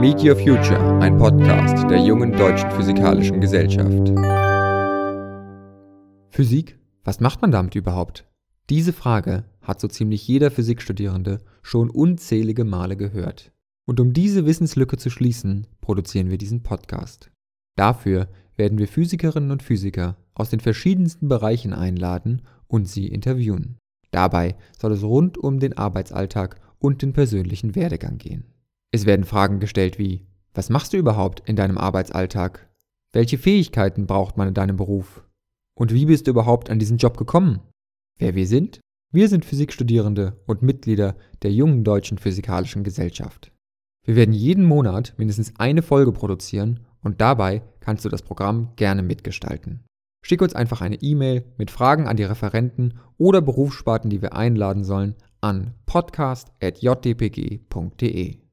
Meet Your Future, ein Podcast der jungen deutschen physikalischen Gesellschaft. Physik? Was macht man damit überhaupt? Diese Frage hat so ziemlich jeder Physikstudierende schon unzählige Male gehört. Und um diese Wissenslücke zu schließen, produzieren wir diesen Podcast. Dafür werden wir Physikerinnen und Physiker aus den verschiedensten Bereichen einladen und sie interviewen. Dabei soll es rund um den Arbeitsalltag und den persönlichen Werdegang gehen. Es werden Fragen gestellt wie, was machst du überhaupt in deinem Arbeitsalltag? Welche Fähigkeiten braucht man in deinem Beruf? Und wie bist du überhaupt an diesen Job gekommen? Wer wir sind? Wir sind Physikstudierende und Mitglieder der jungen deutschen physikalischen Gesellschaft. Wir werden jeden Monat mindestens eine Folge produzieren und dabei kannst du das Programm gerne mitgestalten. Schick uns einfach eine E-Mail mit Fragen an die Referenten oder Berufssparten, die wir einladen sollen, an podcast.jdpg.de.